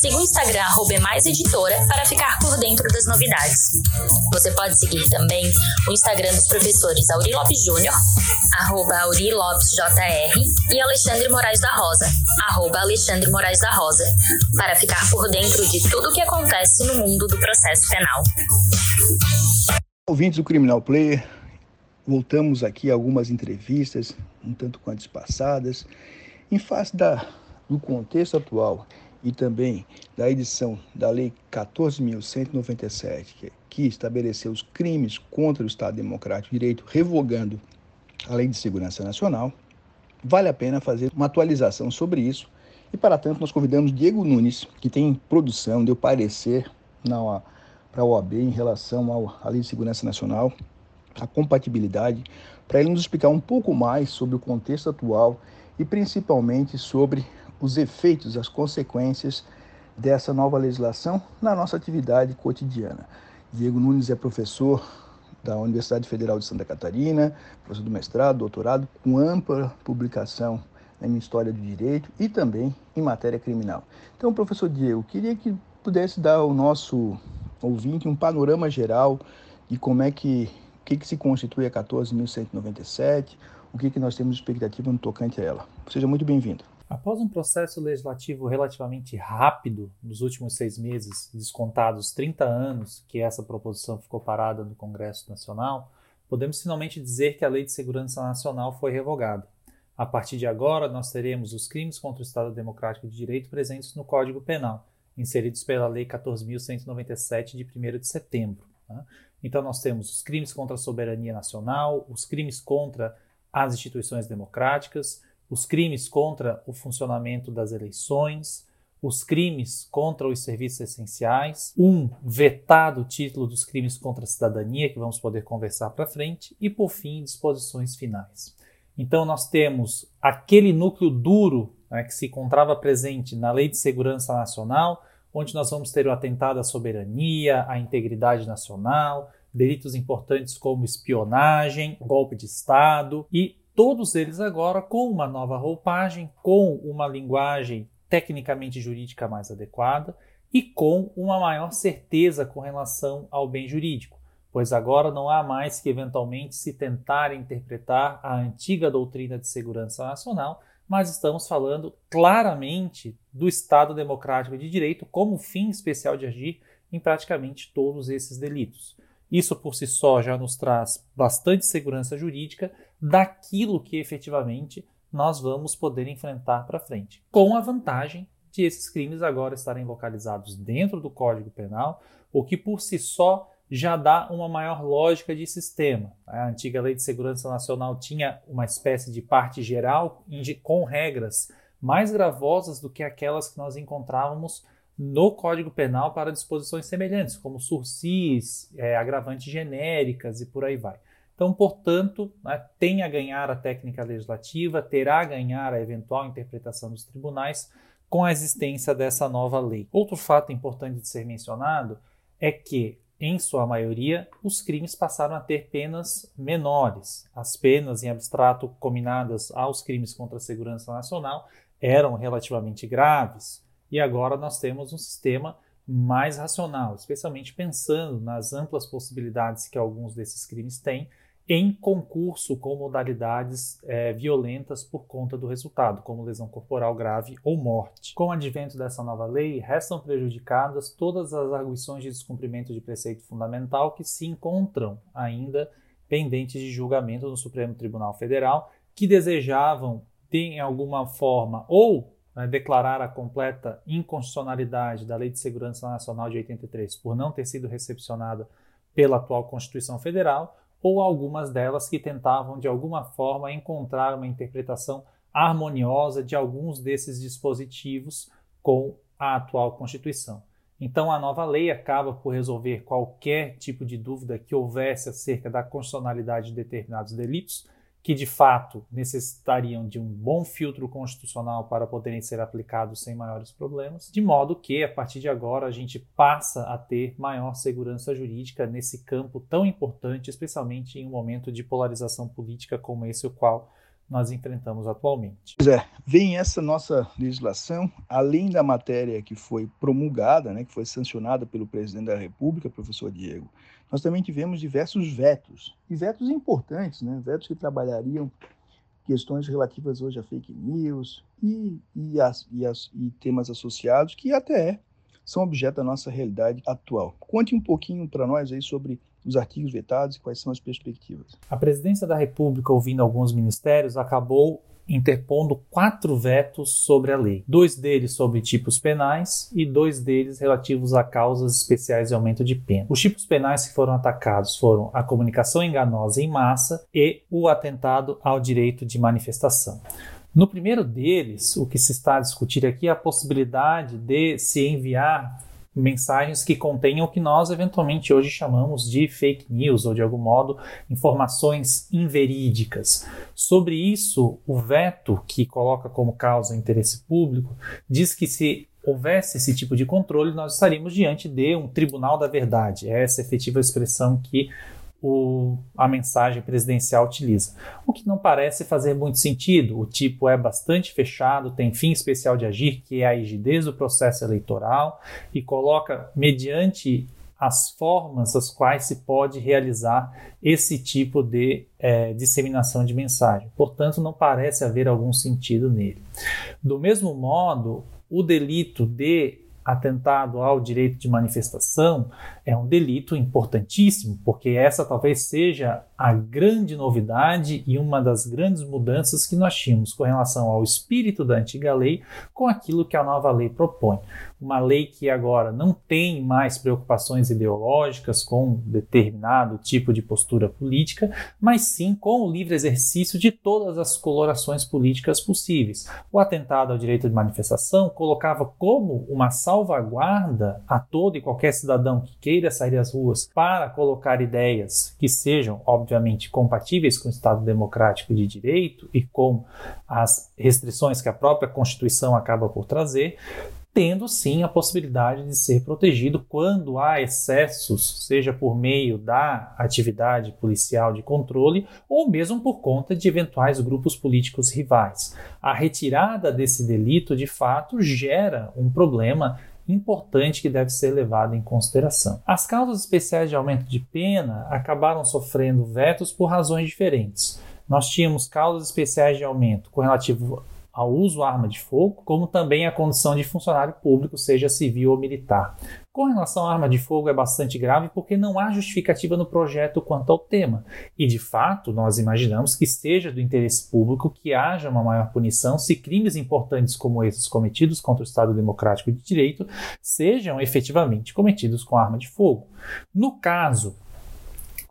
Siga o Instagram @emaiseditora para ficar por dentro das novidades. Você pode seguir também o Instagram dos professores Auri Lopes Júnior, arroba Auri Lopes JR, e Alexandre Moraes da Rosa, arroba Alexandre Moraes da Rosa, para ficar por dentro de tudo o que acontece no mundo do processo penal. Ouvintes do Criminal Player, voltamos aqui a algumas entrevistas, um tanto quanto passadas, em face da, do contexto atual e também da edição da Lei 14.197, que, que estabeleceu os crimes contra o Estado Democrático de Direito, revogando a Lei de Segurança Nacional, vale a pena fazer uma atualização sobre isso. E para tanto, nós convidamos Diego Nunes, que tem produção, deu parecer para a OAB em relação ao, à Lei de Segurança Nacional, a compatibilidade, para ele nos explicar um pouco mais sobre o contexto atual e principalmente sobre os efeitos, as consequências dessa nova legislação na nossa atividade cotidiana. Diego Nunes é professor da Universidade Federal de Santa Catarina, professor do mestrado, doutorado, com ampla publicação em História do Direito e também em matéria criminal. Então, professor Diego, queria que pudesse dar ao nosso ouvinte um panorama geral de como é que, que, que se constitui a 14.197, o que, que nós temos de expectativa no tocante a ela. Seja muito bem-vindo. Após um processo legislativo relativamente rápido nos últimos seis meses, descontados 30 anos que essa proposição ficou parada no Congresso Nacional, podemos finalmente dizer que a Lei de Segurança Nacional foi revogada. A partir de agora, nós teremos os crimes contra o Estado Democrático de Direito presentes no Código Penal, inseridos pela Lei 14.197 de 1 de setembro. Né? Então, nós temos os crimes contra a soberania nacional, os crimes contra as instituições democráticas, os crimes contra o funcionamento das eleições, os crimes contra os serviços essenciais, um vetado título dos crimes contra a cidadania, que vamos poder conversar para frente, e, por fim, disposições finais. Então, nós temos aquele núcleo duro né, que se encontrava presente na Lei de Segurança Nacional, onde nós vamos ter o atentado à soberania, à integridade nacional, delitos importantes como espionagem, golpe de Estado e todos eles agora com uma nova roupagem, com uma linguagem tecnicamente jurídica mais adequada e com uma maior certeza com relação ao bem jurídico, pois agora não há mais que eventualmente se tentar interpretar a antiga doutrina de segurança nacional mas estamos falando claramente do Estado Democrático de Direito como fim especial de agir em praticamente todos esses delitos. Isso por si só já nos traz bastante segurança jurídica daquilo que efetivamente nós vamos poder enfrentar para frente, com a vantagem de esses crimes agora estarem localizados dentro do Código Penal, o que por si só já dá uma maior lógica de sistema. A antiga Lei de Segurança Nacional tinha uma espécie de parte geral com regras mais gravosas do que aquelas que nós encontrávamos no Código Penal para disposições semelhantes, como sursis, é, agravantes genéricas e por aí vai. Então, portanto, né, tem a ganhar a técnica legislativa, terá a ganhar a eventual interpretação dos tribunais com a existência dessa nova lei. Outro fato importante de ser mencionado é que em sua maioria, os crimes passaram a ter penas menores. As penas em abstrato combinadas aos crimes contra a segurança nacional eram relativamente graves, e agora nós temos um sistema mais racional, especialmente pensando nas amplas possibilidades que alguns desses crimes têm em concurso com modalidades é, violentas por conta do resultado, como lesão corporal grave ou morte. Com o advento dessa nova lei, restam prejudicadas todas as arguições de descumprimento de preceito fundamental que se encontram ainda pendentes de julgamento no Supremo Tribunal Federal, que desejavam, de alguma forma, ou né, declarar a completa inconstitucionalidade da Lei de Segurança Nacional de 83 por não ter sido recepcionada pela atual Constituição Federal, ou algumas delas que tentavam de alguma forma encontrar uma interpretação harmoniosa de alguns desses dispositivos com a atual Constituição. Então, a nova lei acaba por resolver qualquer tipo de dúvida que houvesse acerca da constitucionalidade de determinados delitos, que de fato necessitariam de um bom filtro constitucional para poderem ser aplicados sem maiores problemas, de modo que a partir de agora a gente passa a ter maior segurança jurídica nesse campo tão importante, especialmente em um momento de polarização política como esse o qual nós enfrentamos atualmente. Pois é, vem essa nossa legislação, além da matéria que foi promulgada, né, que foi sancionada pelo presidente da República, professor Diego, nós também tivemos diversos vetos, e vetos importantes, né, vetos que trabalhariam questões relativas hoje a fake news e, e, as, e, as, e temas associados que até são objeto da nossa realidade atual. Conte um pouquinho para nós aí sobre os artigos vetados e quais são as perspectivas. A presidência da República, ouvindo alguns ministérios, acabou interpondo quatro vetos sobre a lei. Dois deles sobre tipos penais e dois deles relativos a causas especiais de aumento de pena. Os tipos penais que foram atacados foram a comunicação enganosa em massa e o atentado ao direito de manifestação. No primeiro deles, o que se está a discutir aqui é a possibilidade de se enviar mensagens que contenham o que nós eventualmente hoje chamamos de fake news ou de algum modo informações inverídicas. Sobre isso, o veto que coloca como causa interesse público diz que se houvesse esse tipo de controle, nós estaríamos diante de um tribunal da verdade. É essa efetiva expressão que o, a mensagem presidencial utiliza. O que não parece fazer muito sentido. O tipo é bastante fechado, tem fim especial de agir, que é a rigidez do processo eleitoral, e coloca, mediante as formas as quais se pode realizar esse tipo de é, disseminação de mensagem. Portanto, não parece haver algum sentido nele. Do mesmo modo, o delito de atentado ao direito de manifestação é um delito importantíssimo, porque essa talvez seja a grande novidade e uma das grandes mudanças que nós tínhamos com relação ao espírito da antiga lei com aquilo que a nova lei propõe. Uma lei que agora não tem mais preocupações ideológicas com determinado tipo de postura política, mas sim com o livre exercício de todas as colorações políticas possíveis. O atentado ao direito de manifestação colocava como uma salvaguarda a todo e qualquer cidadão que queira sair às ruas para colocar ideias que sejam, obviamente, compatíveis com o Estado democrático de direito e com as restrições que a própria Constituição acaba por trazer, tendo sim a possibilidade de ser protegido quando há excessos, seja por meio da atividade policial de controle ou mesmo por conta de eventuais grupos políticos rivais. A retirada desse delito, de fato, gera um problema importante que deve ser levado em consideração. As causas especiais de aumento de pena acabaram sofrendo vetos por razões diferentes. Nós tínhamos causas especiais de aumento com relativo ao uso arma de fogo, como também a condição de funcionário público, seja civil ou militar. Com relação à arma de fogo, é bastante grave porque não há justificativa no projeto quanto ao tema. E, de fato, nós imaginamos que seja do interesse público que haja uma maior punição se crimes importantes como esses cometidos contra o Estado Democrático de Direito sejam efetivamente cometidos com arma de fogo. No caso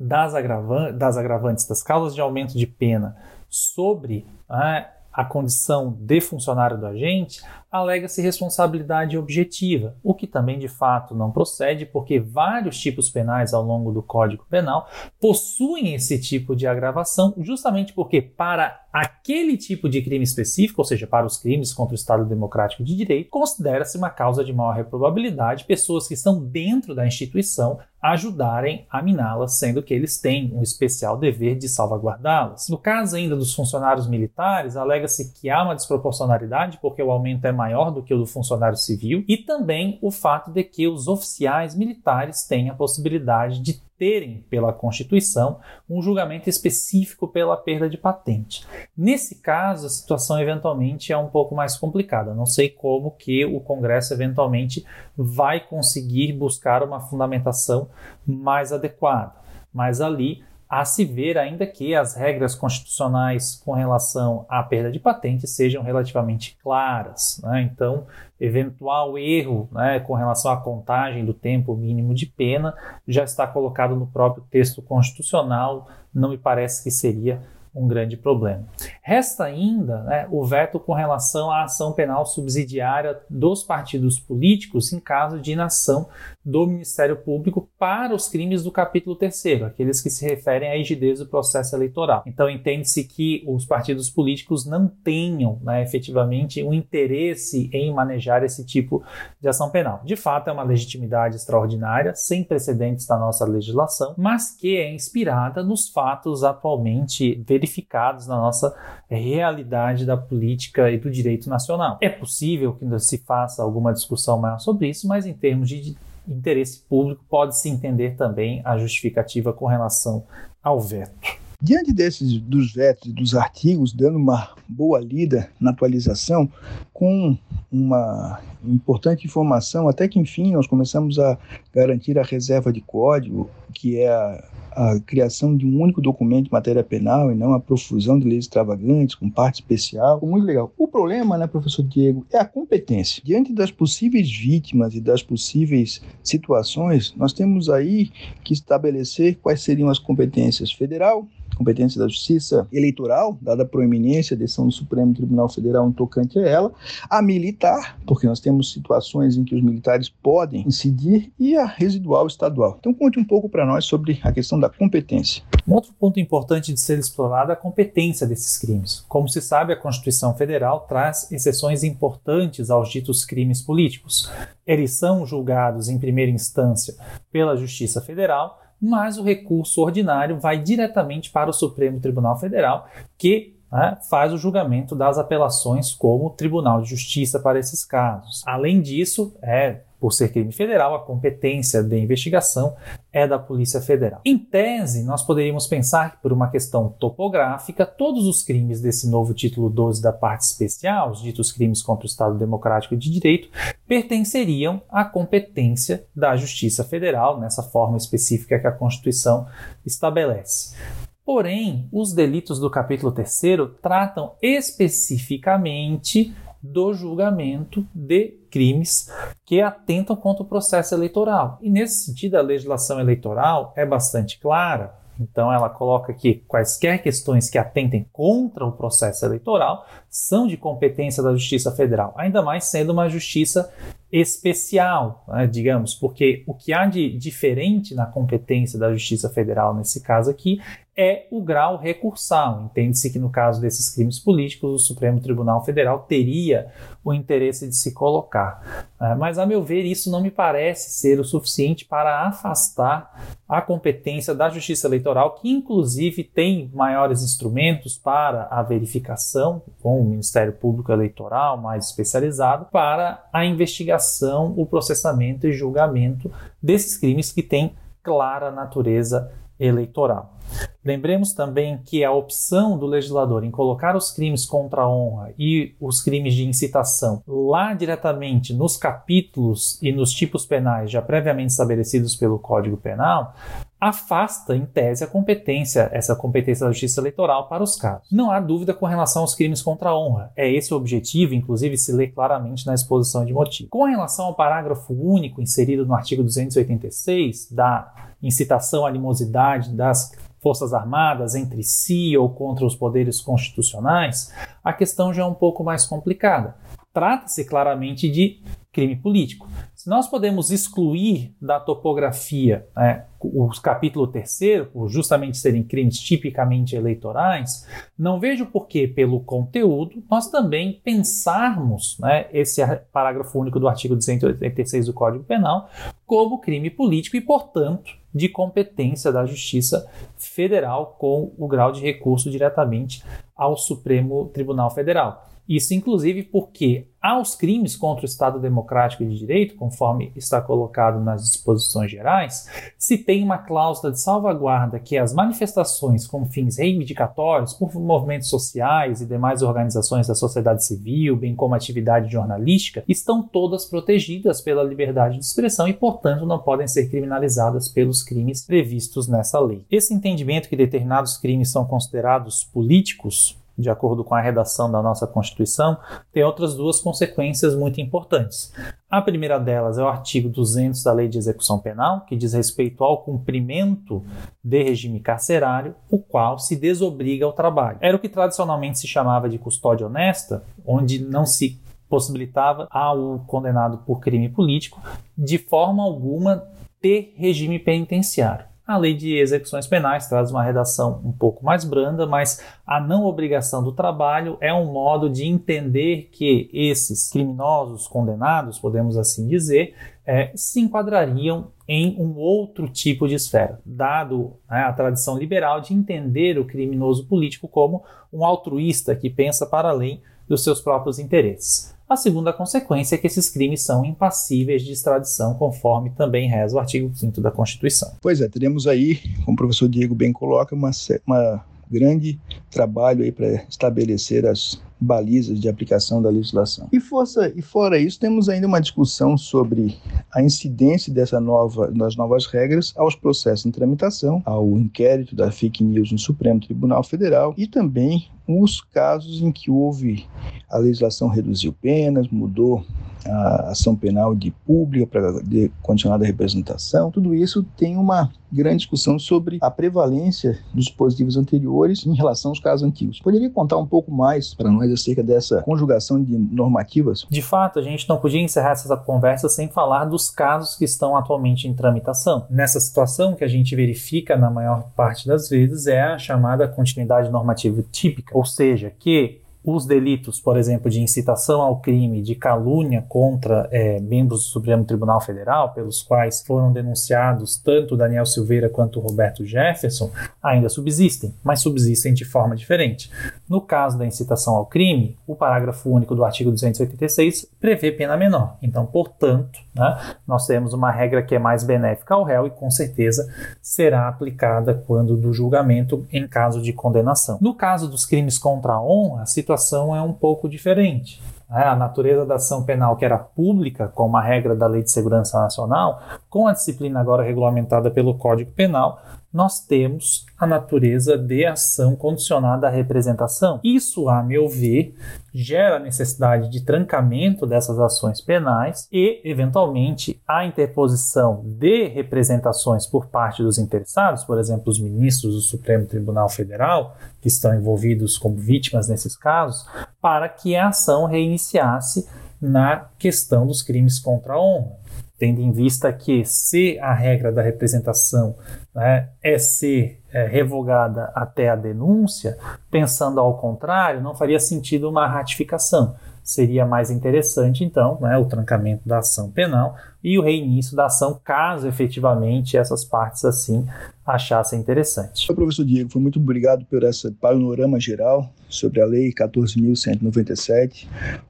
das, agravan das agravantes das causas de aumento de pena sobre. Ah, a condição de funcionário do agente, alega-se responsabilidade objetiva, o que também de fato não procede, porque vários tipos penais ao longo do Código Penal possuem esse tipo de agravação, justamente porque para aquele tipo de crime específico, ou seja, para os crimes contra o Estado Democrático de Direito, considera-se uma causa de maior reprobabilidade pessoas que estão dentro da instituição ajudarem a miná-las, sendo que eles têm um especial dever de salvaguardá-las. No caso ainda dos funcionários militares, alega-se que há uma desproporcionalidade porque o aumento é maior do que o do funcionário civil, e também o fato de que os oficiais militares têm a possibilidade de terem, pela Constituição, um julgamento específico pela perda de patente. Nesse caso, a situação eventualmente é um pouco mais complicada. Não sei como que o Congresso eventualmente vai conseguir buscar uma fundamentação mais adequada. Mas ali a se ver, ainda que as regras constitucionais com relação à perda de patente sejam relativamente claras. Né? Então, eventual erro né, com relação à contagem do tempo mínimo de pena já está colocado no próprio texto constitucional, não me parece que seria um grande problema. Resta ainda né, o veto com relação à ação penal subsidiária dos partidos políticos em caso de inação do Ministério Público para os crimes do capítulo 3, aqueles que se referem à rigidez do processo eleitoral. Então, entende-se que os partidos políticos não tenham né, efetivamente um interesse em manejar esse tipo de ação penal. De fato, é uma legitimidade extraordinária, sem precedentes na nossa legislação, mas que é inspirada nos fatos atualmente verificados na nossa realidade da política e do direito nacional. É possível que se faça alguma discussão maior sobre isso, mas em termos de interesse público, pode-se entender também a justificativa com relação ao veto. Diante desses dos vetos e dos artigos, dando uma boa lida na atualização, com uma importante informação, até que enfim nós começamos a garantir a reserva de código, que é a a criação de um único documento de matéria penal e não a profusão de leis extravagantes com parte especial. Muito legal. O problema, né, professor Diego, é a competência. Diante das possíveis vítimas e das possíveis situações, nós temos aí que estabelecer quais seriam as competências federal, competência da Justiça Eleitoral, dada a proeminência, a decisão do Supremo Tribunal Federal no tocante a ela, a militar, porque nós temos situações em que os militares podem incidir, e a residual estadual. Então, conte um pouco para nós sobre a questão da competência. Um outro ponto importante de ser explorado é a competência desses crimes. Como se sabe, a Constituição Federal traz exceções importantes aos ditos crimes políticos. Eles são julgados em primeira instância pela Justiça Federal, mas o recurso ordinário vai diretamente para o Supremo Tribunal Federal, que né, faz o julgamento das apelações como Tribunal de Justiça para esses casos. Além disso, é por ser crime federal, a competência de investigação é da Polícia Federal. Em tese, nós poderíamos pensar que, por uma questão topográfica, todos os crimes desse novo título 12 da parte especial, os ditos crimes contra o Estado Democrático de Direito, pertenceriam à competência da Justiça Federal, nessa forma específica que a Constituição estabelece. Porém, os delitos do capítulo 3 tratam especificamente do julgamento de crimes que atentam contra o processo eleitoral. E nesse sentido, a legislação eleitoral é bastante clara. Então, ela coloca que quaisquer questões que atentem contra o processo eleitoral são de competência da Justiça Federal, ainda mais sendo uma justiça especial, né, digamos, porque o que há de diferente na competência da Justiça Federal nesse caso aqui é o grau recursal. Entende-se que no caso desses crimes políticos, o Supremo Tribunal Federal teria o interesse de se colocar. É, mas, a meu ver, isso não me parece ser o suficiente para afastar a competência da Justiça Eleitoral, que inclusive tem maiores instrumentos para a verificação, com o Ministério Público Eleitoral mais especializado, para a investigação, o processamento e julgamento desses crimes que têm clara natureza eleitoral. Lembremos também que a opção do legislador em colocar os crimes contra a honra e os crimes de incitação lá diretamente nos capítulos e nos tipos penais já previamente estabelecidos pelo Código Penal afasta, em tese, a competência, essa competência da justiça eleitoral para os casos. Não há dúvida com relação aos crimes contra a honra. É esse o objetivo, inclusive se lê claramente na exposição de motivo. Com relação ao parágrafo único inserido no artigo 286 da incitação à animosidade das Forças Armadas entre si ou contra os poderes constitucionais, a questão já é um pouco mais complicada. Trata-se claramente de crime político. Se nós podemos excluir da topografia né, o capítulo terceiro, por justamente serem crimes tipicamente eleitorais, não vejo por que, pelo conteúdo, nós também pensarmos né, esse parágrafo único do artigo 286 do Código Penal como crime político e, portanto, de competência da Justiça Federal com o grau de recurso diretamente ao Supremo Tribunal Federal. Isso, inclusive, porque aos crimes contra o Estado Democrático de Direito, conforme está colocado nas disposições gerais, se tem uma cláusula de salvaguarda que as manifestações com fins reivindicatórios por movimentos sociais e demais organizações da sociedade civil, bem como atividade jornalística, estão todas protegidas pela liberdade de expressão e, portanto, não podem ser criminalizadas pelos crimes previstos nessa lei. Esse entendimento que determinados crimes são considerados políticos de acordo com a redação da nossa Constituição, tem outras duas consequências muito importantes. A primeira delas é o artigo 200 da Lei de Execução Penal, que diz respeito ao cumprimento de regime carcerário, o qual se desobriga ao trabalho. Era o que tradicionalmente se chamava de custódia honesta, onde não se possibilitava ao condenado por crime político, de forma alguma, ter regime penitenciário. A lei de execuções penais traz uma redação um pouco mais branda, mas a não obrigação do trabalho é um modo de entender que esses criminosos condenados, podemos assim dizer, é, se enquadrariam em um outro tipo de esfera, dado né, a tradição liberal de entender o criminoso político como um altruísta que pensa para além dos seus próprios interesses. A segunda consequência é que esses crimes são impassíveis de extradição, conforme também reza o artigo 5 da Constituição. Pois é, teremos aí, como o professor Diego bem coloca, uma, uma grande trabalho aí para estabelecer as balizas de aplicação da legislação. E, força, e fora isso, temos ainda uma discussão sobre a incidência dessa nova, das novas regras aos processos em tramitação, ao inquérito da fake news no Supremo Tribunal Federal e também os casos em que houve a legislação reduziu penas, mudou a ação penal de pública para de condicionada representação, tudo isso tem uma grande discussão sobre a prevalência dos dispositivos anteriores em relação aos casos antigos. Poderia contar um pouco mais para nós acerca dessa conjugação de normativas? De fato, a gente não podia encerrar essa conversa sem falar dos casos que estão atualmente em tramitação. Nessa situação, que a gente verifica na maior parte das vezes é a chamada continuidade normativa típica, ou seja, que os delitos, por exemplo, de incitação ao crime, de calúnia contra é, membros do Supremo Tribunal Federal, pelos quais foram denunciados tanto Daniel Silveira quanto Roberto Jefferson, ainda subsistem, mas subsistem de forma diferente. No caso da incitação ao crime, o parágrafo único do artigo 286 prevê pena menor. Então, portanto, né, nós temos uma regra que é mais benéfica ao réu e, com certeza, será aplicada quando do julgamento em caso de condenação. No caso dos crimes contra a honra, a situação é um pouco diferente. Né? A natureza da ação penal, que era pública, como a regra da Lei de Segurança Nacional, com a disciplina agora regulamentada pelo Código Penal, nós temos a natureza de ação condicionada à representação. Isso, a meu ver, gera a necessidade de trancamento dessas ações penais e, eventualmente, a interposição de representações por parte dos interessados, por exemplo, os ministros do Supremo Tribunal Federal, que estão envolvidos como vítimas nesses casos, para que a ação reiniciasse na questão dos crimes contra a honra tendo em vista que se a regra da representação né, é ser é, revogada até a denúncia, pensando ao contrário, não faria sentido uma ratificação. Seria mais interessante, então, né, o trancamento da ação penal e o reinício da ação, caso efetivamente essas partes assim achassem interessante. Professor Diego, foi muito obrigado por esse panorama geral sobre a Lei 14.197.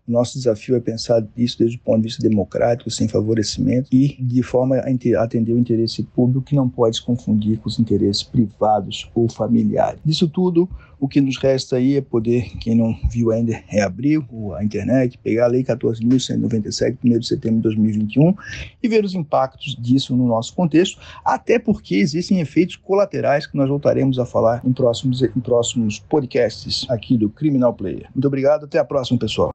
O nosso desafio é pensar isso desde o ponto de vista democrático, sem favorecimento e de forma a atender o interesse público que não pode se confundir com os interesses privados ou familiares. Isso tudo, o que nos resta aí é poder, quem não viu ainda, reabrir a internet, pegar a Lei 14.197, 1 de setembro de 2021 e ver os impactos disso no nosso contexto, até porque existem efeitos colaterais que nós voltaremos a falar em próximos, em próximos podcasts aqui do Criminal Player. Muito obrigado, até a próxima, pessoal.